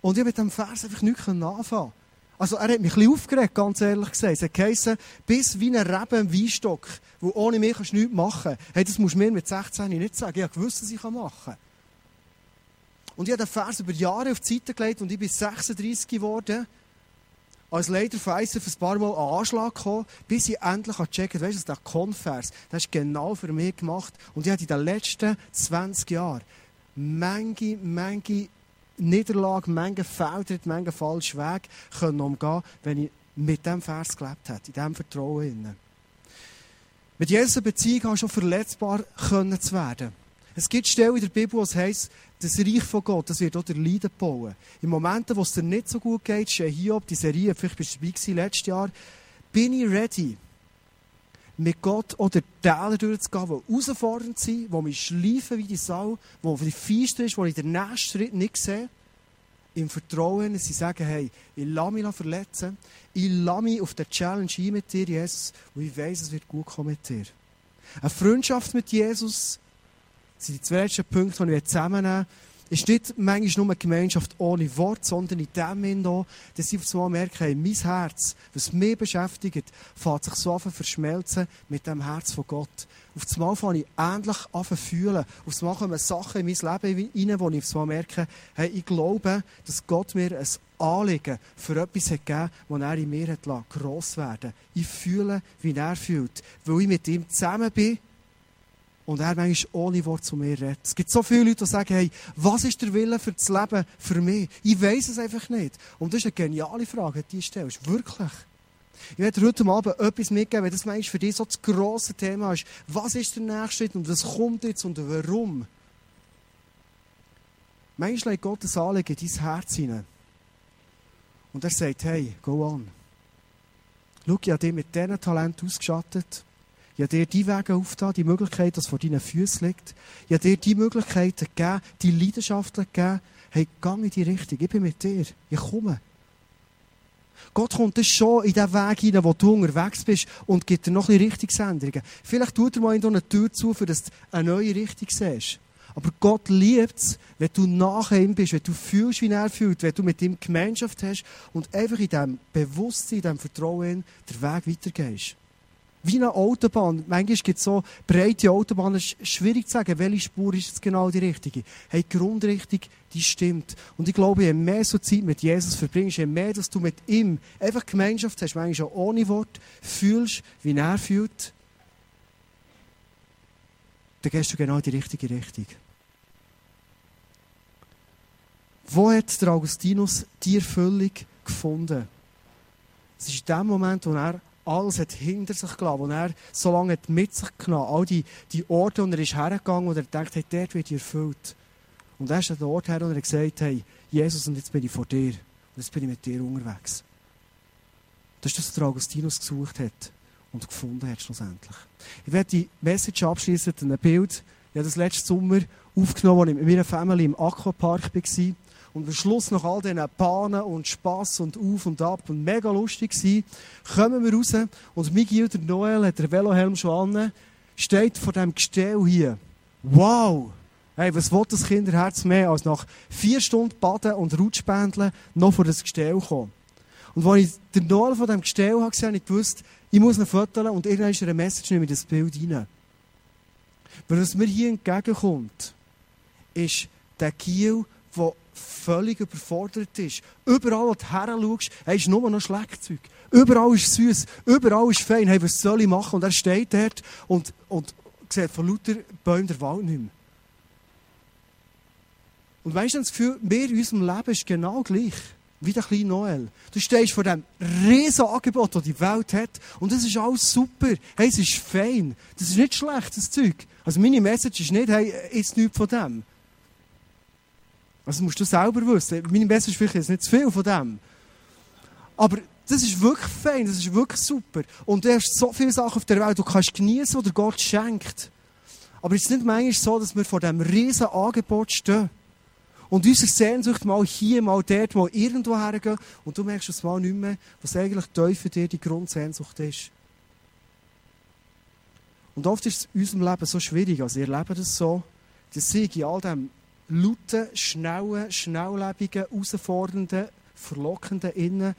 Und ich habe mit diesem Vers einfach nichts anfangen Also, er hat mich ein aufgeregt, ganz ehrlich gesagt. Es hat geheißen, bis wie ein Reben im Weinstock, wo ohne mich kannst du nichts machen. Hey, das musst du mir mit 16 nicht sagen. Ich gewusst, was ich machen kann. Und ich habe den Vers über Jahre auf die Seite gelegt und ich bin 36 geworden als Leiter von ICF ein paar Mal einen Anschlag gekommen, bis ich endlich gecheckt habe, weißt du, der Konvers, das ist genau für mich gemacht. Und ich habe in den letzten 20 Jahren Menge, Menge Niederlage, Menge Fehltritt, Menge falsche Weg können umgehen, wenn ich mit diesem Vers gelebt habe, in diesem Vertrauen. Mit Jesus Beziehung habe ich schon verletzbar können zu werden. Es gibt Stellen in der Bibel, wo es heisst, das Reich von Gott, das wird auch der Leiden bauen. In Momenten, wo es dir nicht so gut geht, stehe Hiob, die Serie, vielleicht bist du dabei gewesen, letztes Jahr, bin ich ready, mit Gott oder Täler durchzugehen, die herausfordernd sind, die mich schleifen wie die Sau, für die feister ist, wo ich den nächsten Schritt nicht sehe. Im Vertrauen, dass sie sagen, hey, ich lasse mich verletzen, ich lasse mich auf den Challenge ein mit dir, Jesus, und ich weiss, es wird gut kommen mit dir. Eine Freundschaft mit Jesus, sind die zwei letzten Punkte, die ich zusammennehmen ist nicht manchmal nur eine Gemeinschaft ohne Wort, sondern in dem Sinne dass ich einmal merke, hey, mein Herz, was mich beschäftigt, fängt sich so an verschmelzen mit dem Herz von Gott. Auf einmal fange ich endlich an zu fühlen. Auf einmal kommen Sachen in mein Leben rein, wo ich einmal merke, hey, ich glaube, dass Gott mir ein Anliegen für etwas hat gegeben, das er in mir hat gross werden Ich fühle, wie er fühlt, weil ich mit ihm zusammen bin und er manchmal ohne Wort zu mir redet. Es gibt so viele Leute, die sagen, hey, was ist der Wille für das Leben für mich? Ich weiß es einfach nicht. Und das ist eine geniale Frage, die du stellst. Wirklich. Ich werde heute Abend etwas mitgeben, wenn das manchmal für dich so das grosse Thema ist. Was ist der nächste Schritt und was kommt jetzt und warum? Manchmal legt Gott das Anliegen in dein Herz hinein. Und er sagt, hey, go on. Schau, ich habe dich mit diesen Talenten ausgestattet. Ich habe dir die Wege aufgetan, die Möglichkeit, dass vor deinen Füßen liegt. Ich habe dir die Möglichkeiten gegeben, die Leidenschaften gegeben. Hey, geh in die Richtung. Ich bin mit dir. Ich komme. Gott kommt das schon in den Weg hinein, wo du unterwegs bist und gibt dir noch ein Richtungsänderungen. Vielleicht tut er mal in eine Tür zu, für dass du eine neue Richtung siehst. Aber Gott liebt es, wenn du nach ihm bist, wenn du fühlst, wie er fühlt, wenn du mit ihm Gemeinschaft hast und einfach in diesem Bewusstsein, in diesem Vertrauen den Weg weitergehst wie eine Autobahn. Manchmal gibt es so breite Autobahnen, es ist schwierig zu sagen, welche Spur ist jetzt genau die richtige. Hey, die Grundrichtung, die stimmt. Und ich glaube, je mehr so Zeit mit Jesus verbringst, je mehr, dass du mit ihm einfach Gemeinschaft hast, manchmal auch ohne Wort, fühlst, wie er fühlt, dann gehst du genau in die richtige Richtung. Wo hat der Augustinus die Erfüllung gefunden? Es ist in dem Moment, wo er alles hat hinter sich gelassen, wo er so lange mit sich genommen all die, die Orte, wo er ist hergegangen und er denkt, hey, dort wird erfüllt. Und er ist an den Ort her und er hat gesagt, hey, Jesus, und jetzt bin ich vor dir. Und jetzt bin ich mit dir unterwegs. Das ist das, was der Augustinus gesucht hat und gefunden hat schlussendlich. Ich werde die Message abschließen mit einem Bild. Ich habe das letzten Sommer aufgenommen, als ich mit meiner Familie im Aquapark war. Und am Schluss nach all diesen Bahnen und Spass und auf und ab und mega lustig war, kommen wir raus und Miguel, der Noel, hat den Velohelm schon an, steht vor diesem Gestell hier. Wow! Hey, was will das Kinderherz mehr, als nach vier Stunden Baden und Rutschbändeln noch vor das Gestell kommen? Und als ich den Noel von diesem Gestell gesehen, habe ich gewusst, ich muss ihn fotografieren und irgendwann ist eine Message in das Bild rein. Weil was mir hier entgegenkommt, ist der Kiel, der völlig überfordert ist. Überall, wo du her schaust, ist nur noch Schlagzeug. Überall ist süß, überall ist fein. Hey, was soll ich machen? Und er steht dort und, und sieht von lauter Bäumen der Wald nicht mehr. Und weißt du, das Gefühl, wir in unserem Leben ist genau gleich wie der kleine Noel. Du stehst vor dem riesen Angebot, das die Welt hat, und das ist alles super. Hey, es ist fein. Das ist nicht schlecht, das Zeug. Also meine Message ist nicht, hey, ist nichts von dem. Also musst du selber wissen. Meine Message ist vielleicht nicht zu viel von dem. Aber das ist wirklich fein, das ist wirklich super. Und du hast so viele Sachen auf der Welt, du kannst genießen, die Gott schenkt. Aber es ist nicht manchmal so, dass wir vor diesem riesen Angebot stehen. Und unsere Sehnsucht mal hier, mal dort, mal irgendwo hergehen. Und du merkst es mal nicht mehr, was eigentlich für dir die Grundsehnsucht ist. Und oft ist es in unserem Leben so schwierig, also ihr lebt es so, dass ich in all dem lauten, schnellen, schnelllebigen, herausfordernden, verlockenden Innen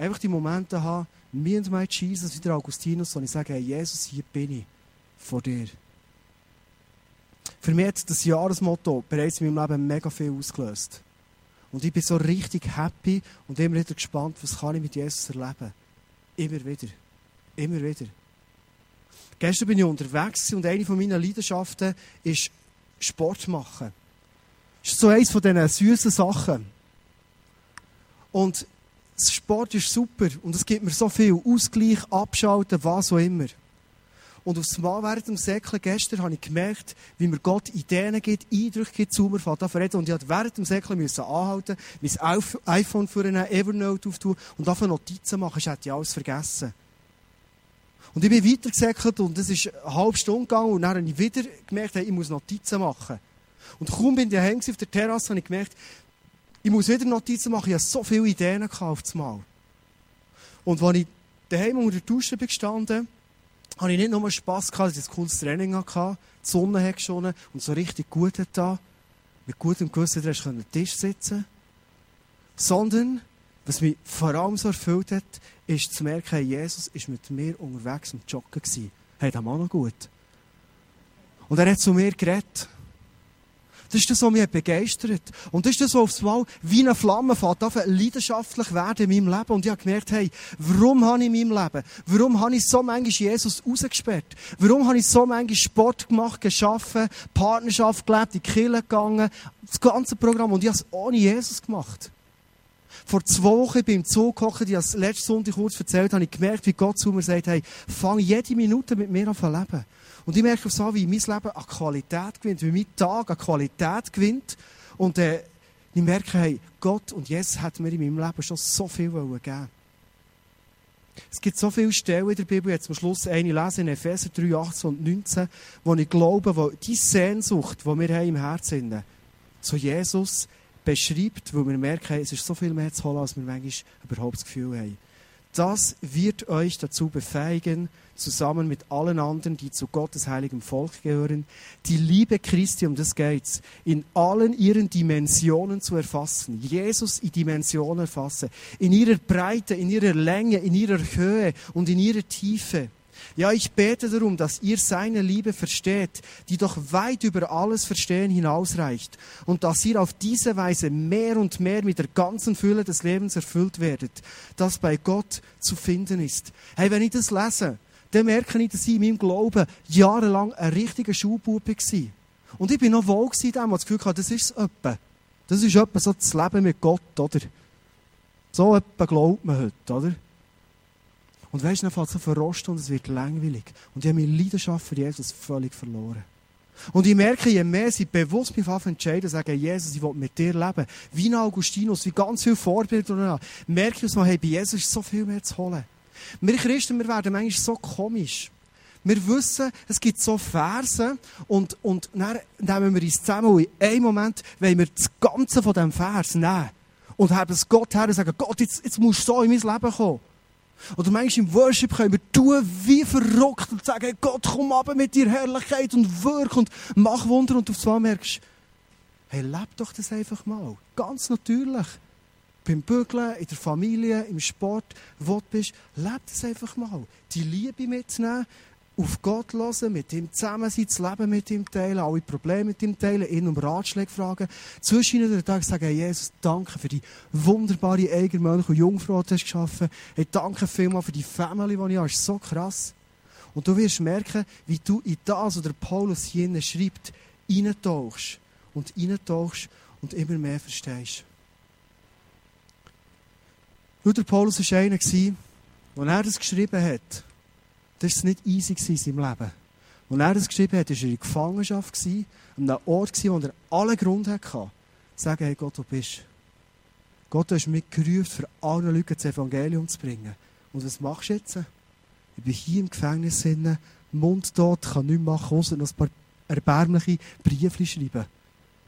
einfach die Momente haben, me and my Jesus, wie der Augustinus, wo ich sage, hey Jesus, hier bin ich, vor dir. Für mich hat das Jahresmotto bereits in meinem Leben mega viel ausgelöst. Und ich bin so richtig happy und immer wieder gespannt, was kann ich mit Jesus erleben. Immer wieder. Immer wieder. Gestern bin ich unterwegs und eine meiner Leidenschaften ist Sport machen. Das ist so eines von diesen süßen Sachen. Und Sport ist super und es gibt mir so viel Ausgleich, Abschalten, was auch immer. Und aufs Mal während dem Säckeln gestern habe ich gemerkt, wie mir Gott Ideen gibt, Eindrücke gibt, zu mir reden. Und ich musste während dem Säckeln müssen anhalten, mein iPhone für einen Evernote auftun und davon Notizen machen. Ich hätte alles vergessen. Und ich bin weitergesäckelt und es ist eine halbe Stunde gegangen und dann habe ich wieder gemerkt, ich muss Notizen machen. Und kaum bin ich auf der Terrasse, habe ich gemerkt, ich muss wieder Notizen machen. Ich hatte so viele Ideen auf das Mal. Und als ich daheim unter der Dusche bin habe ich nicht nur Spass gehabt, dass ich ein cooles Training hatte, die Sonne hat geschonen und so richtig gut da, mit gutem Gewissen, dass ich am Tisch sitzen sondern, was mich vor allem so erfüllt hat, ist zu merken, Jesus ist mit mir unterwegs und joggen gewesen. Hey, das Mann noch gut. Und er hat zu mir geredet. Das ist das, was mich begeistert. Und das ist das, was aufs Mal wie eine Flamme fährt, leidenschaftlich werden in meinem Leben. Und ich habe gemerkt, hey, warum habe ich in meinem Leben? Warum habe ich so manchmal Jesus rausgesperrt? Warum habe ich so manchmal Sport gemacht, geschaffen, Partnerschaft gelebt, in die Kirche gegangen, das ganze Programm. Und ich habe es ohne Jesus gemacht. Vor zwei Wochen beim Zug gehockt, ich habe es letzten Sonntag kurz erzählt, habe ich gemerkt, wie Gott zu mir sagt, hey, fang jede Minute mit mir an zu leben. Und ich merke so, wie mein Leben an Qualität gewinnt, wie mein Tag an Qualität gewinnt. Und äh, ich merke, hey, Gott und Jesus hat mir in meinem Leben schon so viel gegeben. Es gibt so viele Stellen in der Bibel, jetzt zum Schluss eine lesen, in Epheser 3, 18 und 19, wo ich glaube, wo die Sehnsucht, die wir haben im Herzen haben, zu Jesus beschreibt, wo wir merken, es ist so viel mehr zu holen, als wir manchmal überhaupt das Gefühl haben. Das wird euch dazu befähigen, zusammen mit allen anderen, die zu Gottes heiligem Volk gehören, die Liebe Christi, um das geht's, in allen ihren Dimensionen zu erfassen. Jesus in Dimensionen erfassen. In ihrer Breite, in ihrer Länge, in ihrer Höhe und in ihrer Tiefe. Ja, ich bete darum, dass ihr seine Liebe versteht, die doch weit über alles Verstehen hinausreicht, und dass ihr auf diese Weise mehr und mehr mit der ganzen Fülle des Lebens erfüllt werdet, das bei Gott zu finden ist. Hey, wenn ich das lese, dann merke ich, dass ich in meinem Glauben jahrelang ein richtiger Schulbube war. Und ich bin noch wohl gewesen, damals das Gefühl hatte, das ist es. Das ist etwa so das Leben mit Gott, oder? So etwa glaubt man heute, oder? Und weißt du, dann fällt es so verrosten und es wird langweilig. Und ich habe meine Leidenschaft für Jesus völlig verloren. Und ich merke, je mehr ich bewusst mich entscheiden, sagen, Jesus, ich will mit dir leben. Wie ein Augustinus, wie ganz viele Vorbilder, merke ich, dass hey, bei Jesus ist so viel mehr zu holen. Wir Christen, wir werden manchmal so komisch. Wir wissen, es gibt so Verse und, und dann nehmen wir uns zusammen in einem Moment wollen wir das Ganze von diesem Vers nehmen und haben es Gott her und sagen, Gott, jetzt, jetzt musst du so in mein Leben kommen. Oder manchmal im Worship können wir tun wie verrückt und sagen, Gott, komm ab mit dir Herrlichkeit und wirk und mach Wunder und du zwar merkst, hey, leb doch das einfach mal. Ganz natürlich. Beim Bügeln, in der Familie, im Sport, wo du bist, leb das einfach mal. Die Liebe mitnehmen, auf Gott hören, mit ihm zusammen sein, das Leben mit ihm teilen, alle Probleme mit ihm teilen, ihn um Ratschläge fragen. Zwischen den Tag sagen, hey Jesus, danke für die wunderbare Eigenmönch und Jungfrau, die du hast geschaffen. Hey, danke vielmals für die Family, die ich habe. Das ist so krass. Und du wirst merken, wie du in das, was Paulus hier schreibt, reintauchst und reintauchst und immer mehr verstehst. Der Paulus war einer, als er das geschrieben hat, das war nicht easy in seinem Leben. Als er das geschrieben hat, war er in Gefangenschaft, an einem Ort, wo er alle Grund hatte, zu sagen, hey Gott, wo bist du? Gott, du hast mich gerufen, für alle Leute das Evangelium zu bringen. Und was machst du jetzt? Ich bin hier im Gefängnis, mundtot, kann nichts machen, außer noch ein paar erbärmliche Briefe schreiben.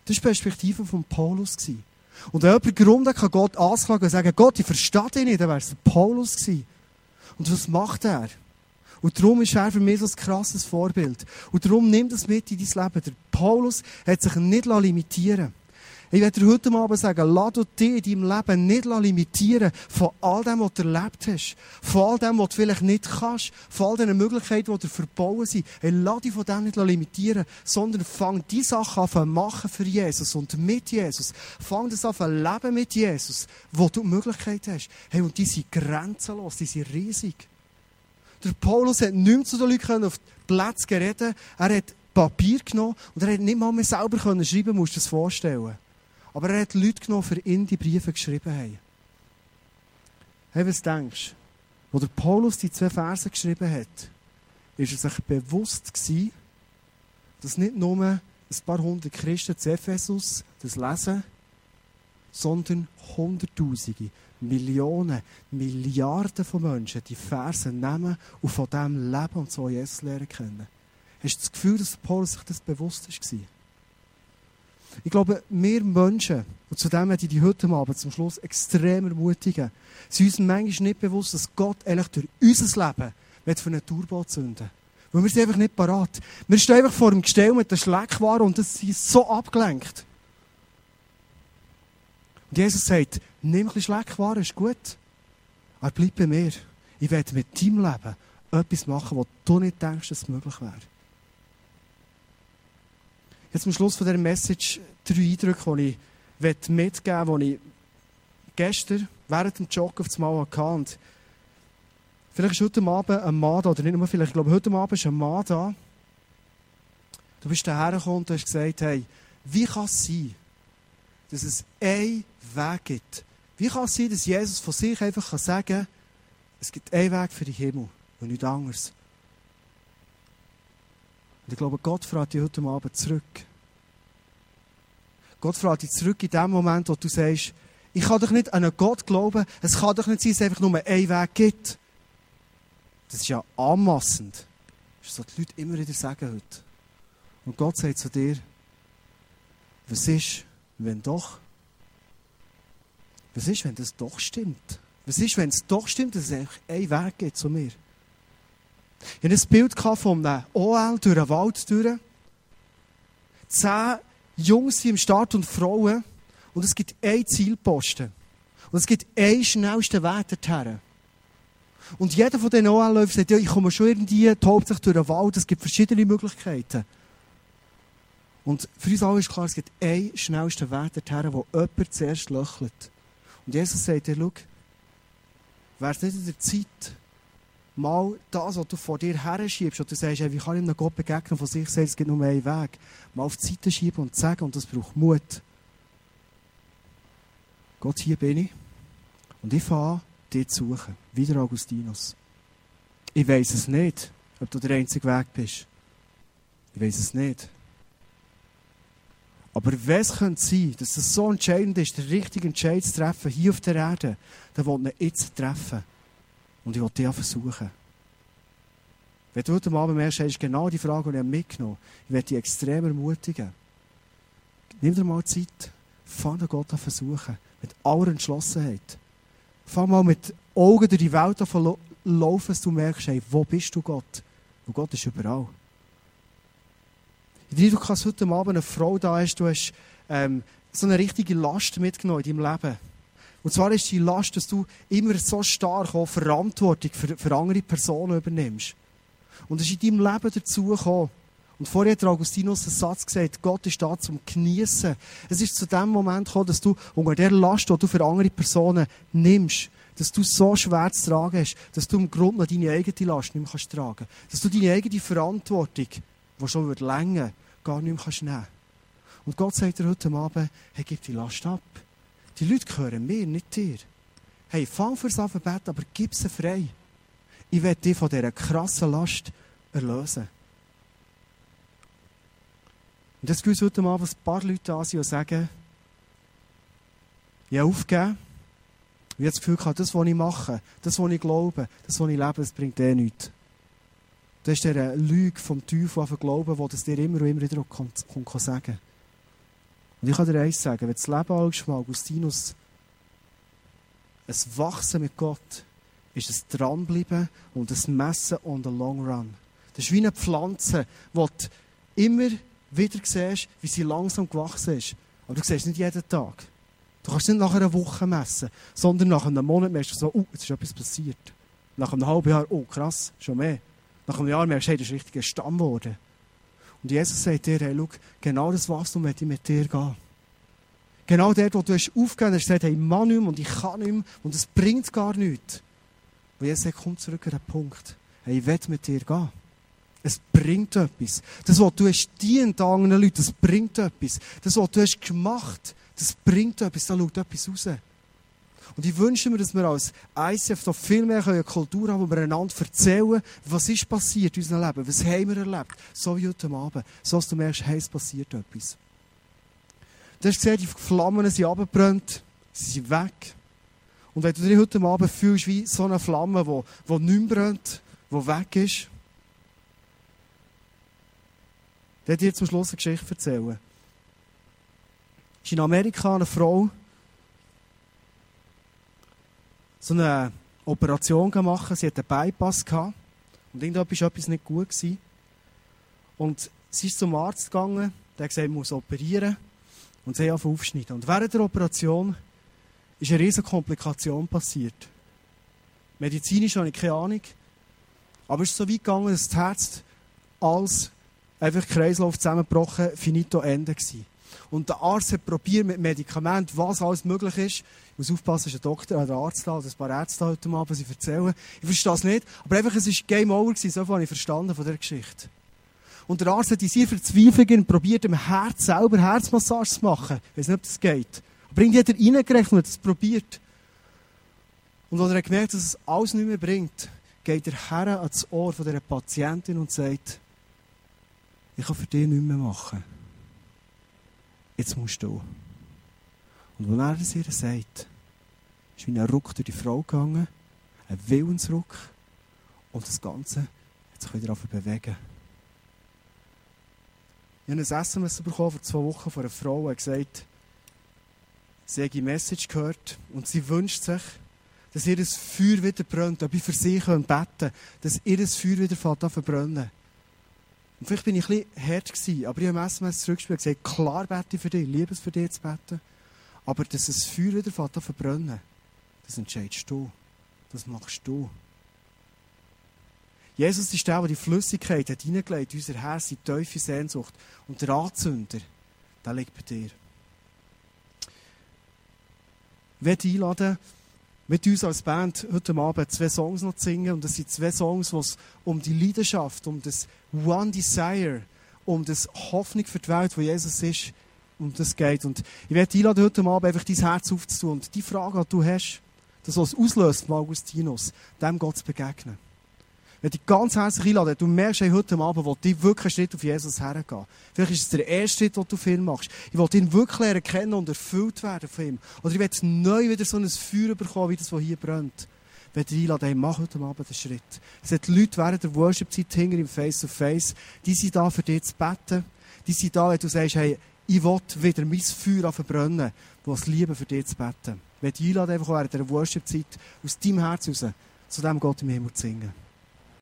Das war die Perspektive von Paulus. Und wenn jemand Grund hat, kann Gott anklagen und sagen, Gott, ich verstehe dich nicht, dann wäre es Paulus gewesen. Und was macht er? Und darum ist er für mich so ein krasses Vorbild. Und darum nimm das mit in dein Leben. Der Paulus hat sich nicht limitieren ich werde dir heute Abend sagen, lass dich in deinem Leben nicht limitieren von all dem, was du erlebt hast. Von all dem, was du vielleicht nicht kannst. Von all den Möglichkeiten, die dir verbauen sind. Hey, lass dich von dem nicht limitieren, sondern fang die Sachen an zu machen für Jesus und mit Jesus. Fang das an zu leben mit Jesus, wo du Möglichkeiten hast. Hey, und die sind grenzenlos, die sind riesig. Der Paulus hat nicht mehr zu den Leuten auf die Plätze reden Er hat Papier genommen und er hat nicht mal mehr selber können schreiben, musst du dir vorstellen. Aber er hat Leute genommen, für ihn die Briefe geschrieben haben. Hey, was denkst du? Wo der Paulus die zwei Verse geschrieben hat, ist er sich bewusst gewesen, dass nicht nur ein paar hundert Christen zu Ephesus das lesen, sondern Hunderttausende, Millionen, Milliarden von Menschen die Verse nehmen und von dem leben und so Jesus lernen können. Hast du das Gefühl, dass Paulus sich das bewusst war? Ich glaube, wir Menschen, und zu dem möchte ich die heute Abend zum Schluss extrem ermutigen, sind uns manchmal nicht bewusst, dass Gott eigentlich durch unser Leben für eine Turbo zünden Weil wir sind einfach nicht parat. Wir stehen einfach vor dem Gestell mit der Schleckware und das ist so abgelenkt. Und Jesus sagt, nimm ein bisschen Schleckware, ist gut. Aber bleib bei mir. Ich werde mit deinem Leben etwas machen, was du nicht denkst, dass es möglich wäre. Jetzt am Schluss von dieser Message drei Eindrücke, die ich mitgeben möchte, die ich gestern während dem Joggen auf das Mal hatte. Und vielleicht ist heute Abend ein Mann da, oder nicht nur vielleicht, ich glaube, heute Abend ist ein Mann da. Du bist daher gekommen und hast gesagt, hey, wie kann es sein, dass es einen Weg gibt? Wie kann es sein, dass Jesus von sich einfach sagen kann, es gibt einen Weg für den Himmel und nichts anderes? Und ich glaube, Gott fragt dich heute Abend zurück. Gott fragt dich zurück in dem Moment, wo du sagst, ich kann doch nicht an einen Gott glauben, es kann doch nicht sein, dass es einfach nur einen Weg gibt. Das ist ja anmassend. Das ist so die Leute immer wieder sagen heute. Und Gott sagt zu dir, was ist, wenn doch? Was ist, wenn das doch stimmt? Was ist, wenn es doch stimmt, dass es einen Weg gibt zu mir? Ich hatte ein Bild von einem OL durch einen Wald durch. Zehn Jungs sind im Start und Frauen. Und es gibt einen Zielposten. Und es gibt einen schnellsten Weg dorthin. Und jeder von den OL-Läufern sagt, ja, ich komme schon irgendwie, tobt sich durch den Wald. Es gibt verschiedene Möglichkeiten. Und für uns alle ist klar, es gibt einen schnellsten Weg dorthin, wo jemand zuerst löchelt. Und Jesus sagt dir, schau, wäre es nicht in der Zeit, mal das, was du vor dir her schiebst, und du sagst, hey, wie kann ich einem Gott begegnen, von sich sagt, es gibt nur einen Weg, mal auf die Seite schieben und sagen, und das braucht Mut. Gott, hier bin ich, und ich fange dich zu suchen, wie der Augustinus. Ich weiß es nicht, ob du der einzige Weg bist. Ich weiß es nicht. Aber es könnte sein, dass es so entscheidend ist, den richtigen Entscheid zu treffen, hier auf der Erde, dann will ich jetzt treffen. Und ich will dich versuchen. Wenn du heute Abend merkst, ist genau die Frage, die ich mitgenommen habe. Ich werde dich extrem ermutigen. Nimm dir mal Zeit. Fang den Gott an versuchen. Mit aller Entschlossenheit. Fang mal mit Augen durch die Welt an laufen, dass du merkst, hey, wo bist du Gott? Und Gott ist überall. Ich du kannst heute Abend eine Frau da hast, du hast ähm, so eine richtige Last mitgenommen in deinem Leben. Und zwar ist die Last, dass du immer so stark auch Verantwortung für, für andere Personen übernimmst. Und es ist in deinem Leben dazu gekommen. Und vorher hat Augustinus einen Satz gesagt, Gott ist da zum Genießen. Es ist zu dem Moment gekommen, dass du unter der Last, die du für andere Personen nimmst, dass du so schwer zu tragen hast, dass du im Grunde noch deine eigene Last nicht mehr kannst tragen Dass du deine eigene Verantwortung, die schon wird länger, gar nicht mehr kannst nehmen Und Gott sagt dir heute Abend, hey, gib die Last ab. Die Leute gehören mir, nicht dir. Hey, fang fürs Alphabet, aber gib sie frei. Ich werde dich von dieser krassen Last erlösen. Und das gilt heute Abend ein paar Leute da sind, die sagen, ich habe aufgegeben. Ich habe das Gefühl gehabt, das, was ich mache, das, was ich glaube, das, was ich lebe, das bringt eh nichts. Das ist der Lüge vom Teufel auf Glauben, wo das dir immer und immer wieder kommt, kommt sagen Und ich kann dir eins sagen, wenn das Leben anschaust von Augustinus, ein Wachsen mit Gott, ist es Dranbleiben und ein Messen on the long run. Das ist wie eine Pflanze, die du immer wieder siehst, wie sie langsam gewachsen ist. Aber du siehst nicht jeden Tag. Du kannst nicht nach einer Woche messen, sondern nach einem Monat merkst du so, oh, jetzt ist etwas passiert. Nach einem halben Jahr, oh krass, schon mehr. Nach einem Jahr merkst du, hey, das ist richtig ein Stamm geworden. Und Jesus sagt dir, hey, schau, genau das Wachstum möchte ich mit dir gehen. Genau dort, wo du hast aufgegeben hast, gesagt, hey, ich kann nicht und ich kann nicht mehr und es bringt gar nichts. Und Jesus sagt, komm zurück an den Punkt. Hey, ich will mit dir gehen. Es bringt etwas. Das, was du hast dient anderen Leuten, das bringt etwas. Das, was du hast gemacht, das bringt etwas. Da schaut etwas raus. Und ich wünsche mir, dass wir als ICF da viel mehr eine Kultur haben, wo wir einander erzählen, was ist passiert in unserem Leben, was haben wir erlebt. So wie heute Abend. So dass du merkst, hey, es passiert etwas. Du hast gesehen, die Flammen sind abgebrannt, sie sind weg. Und wenn du dich heute Abend fühlst wie so eine Flamme, die, die nicht mehr brennt, die weg ist, dann dir zum Schluss eine Geschichte erzählen. Es ist in Amerika eine Frau, so eine Operation machen. Sie hatte einen Bypass gehabt. Und irgendetwas war etwas nicht gut. Gewesen. Und sie ist zum Arzt gegangen, der hat gesagt, sie muss operieren. Und sie hat aufschneiden. Und während der Operation ist eine riesige Komplikation passiert. Medizinisch habe ich keine Ahnung. Aber es ist so weit gegangen, dass das Herz als einfach Kreislauf zusammengebrochen, finito Ende war. Und der Arzt hat probiert mit Medikamenten, was alles möglich ist. Ich muss aufpassen, ist ein Doktor, ein Arzt da, ein paar Ärzte heute Abend, sie erzählen. Ich verstehe es nicht, aber einfach, es war Game Over gewesen, so habe ich verstanden von dieser Geschichte. Und der Arzt hat in seiner Verzweiflung probiert, dem Herz selber Herzmassage zu machen. Ich weiß nicht, ob das geht. Aber irgendwie hat er reingerechnet und hat es probiert. Und als er gemerkt dass es alles nicht mehr bringt, geht er her ans Ohr dieser Patientin und sagt, ich kann für dich nichts mehr machen jetzt musst du. Und als er es ihr sagt, ist wie ein Ruck durch die Frau gegangen, ein Willensruck, und das Ganze hat sich wieder bewegen. Ich habe ein SMS bekommen vor zwei Wochen von einer Frau, die gesagt sie hat eine Message gehört und sie wünscht sich, dass ihr das Feuer wieder brennt, ob ich für sie beten kann, dass ihr das Feuer wieder verbrennen. Und vielleicht bin ich ein bisschen hart gewesen, aber ich habe im SMS zurückgespielt und gesagt, klar bete ich für dich, liebe es für dich zu beten. Aber dass das Feuer wieder fährt verbrennen, das entscheidest du. Das machst du. Jesus ist der, der die Flüssigkeit hat hineingelegt in unser Herz, die tiefe Sehnsucht. Und der Anzünder, der liegt bei dir. Ich werde einladen, mit uns als Band heute Abend zwei Songs noch singen. Und das sind zwei Songs, wo es um die Leidenschaft, um das One Desire, um das Hoffnung für die Welt, wo Jesus ist, um das geht. Und ich werde einladen, heute Abend einfach dein Herz aufzutun und die Frage, die du hast, das, was auslöst, Augustinus, dem Gott zu begegnen wenn dich ganz herzlich einladen, du merkst hey, heute Abend, wo du wirklich einen Schritt auf Jesus hergehen. Vielleicht ist es der erste Schritt, den du viel machst. Ich will ihn wirklich erkennen und erfüllt werden von ihm. Oder ich will neu wieder so ein Feuer bekommen, wie das, was hier brennt. Ich will dich einladen, hey, mach heute Abend einen Schritt. Es sind Leute während der Worship-Zeit hinter im Face-to-Face, die sind da für dich zu beten. Die sind da, wenn du sagst, hey, ich will wieder mein Feuer verbrennen, das Liebe für dich zu beten. Ich will dich einladen, einfach während der Worship-Zeit aus deinem Herz raus, zu dem Gott im Himmel zu singen.